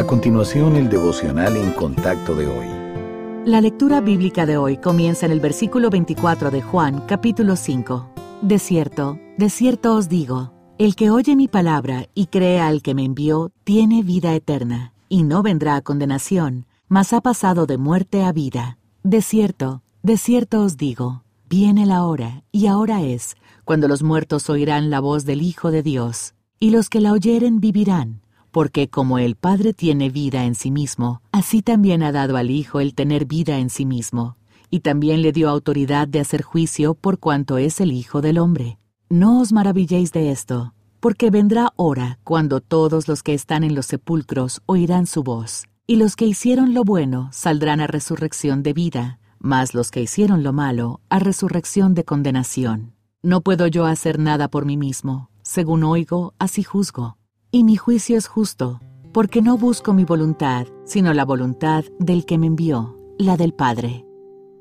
A continuación, el devocional en contacto de hoy. La lectura bíblica de hoy comienza en el versículo 24 de Juan, capítulo 5. De cierto, de cierto os digo, el que oye mi palabra y cree al que me envió, tiene vida eterna, y no vendrá a condenación, mas ha pasado de muerte a vida. De cierto, de cierto os digo, viene la hora, y ahora es, cuando los muertos oirán la voz del Hijo de Dios, y los que la oyeren vivirán porque como el Padre tiene vida en sí mismo, así también ha dado al Hijo el tener vida en sí mismo, y también le dio autoridad de hacer juicio por cuanto es el Hijo del Hombre. No os maravilléis de esto, porque vendrá hora cuando todos los que están en los sepulcros oirán su voz, y los que hicieron lo bueno saldrán a resurrección de vida, mas los que hicieron lo malo a resurrección de condenación. No puedo yo hacer nada por mí mismo, según oigo, así juzgo y mi juicio es justo, porque no busco mi voluntad, sino la voluntad del que me envió, la del Padre.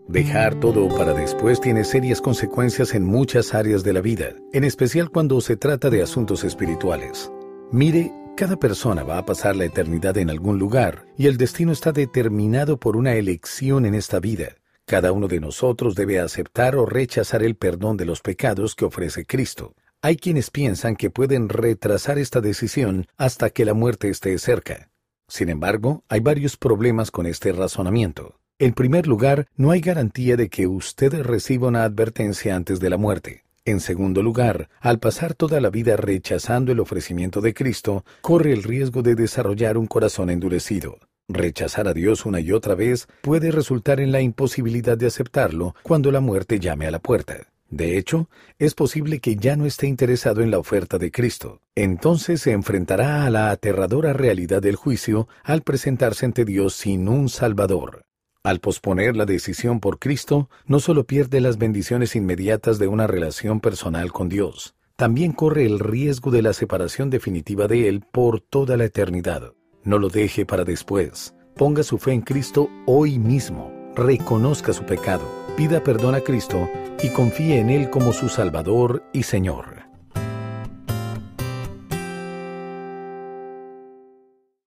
Dejar todo para después tiene serias consecuencias en muchas áreas de la vida, en especial cuando se trata de asuntos espirituales. Mire, cada persona va a pasar la eternidad en algún lugar y el destino está determinado por una elección en esta vida. Cada uno de nosotros debe aceptar o rechazar el perdón de los pecados que ofrece Cristo. Hay quienes piensan que pueden retrasar esta decisión hasta que la muerte esté cerca. Sin embargo, hay varios problemas con este razonamiento. En primer lugar, no hay garantía de que usted reciba una advertencia antes de la muerte. En segundo lugar, al pasar toda la vida rechazando el ofrecimiento de Cristo, corre el riesgo de desarrollar un corazón endurecido. Rechazar a Dios una y otra vez puede resultar en la imposibilidad de aceptarlo cuando la muerte llame a la puerta. De hecho, es posible que ya no esté interesado en la oferta de Cristo. Entonces se enfrentará a la aterradora realidad del juicio al presentarse ante Dios sin un Salvador. Al posponer la decisión por Cristo, no solo pierde las bendiciones inmediatas de una relación personal con Dios, también corre el riesgo de la separación definitiva de Él por toda la eternidad. No lo deje para después. Ponga su fe en Cristo hoy mismo. Reconozca su pecado pida perdón a Cristo y confíe en Él como su Salvador y Señor.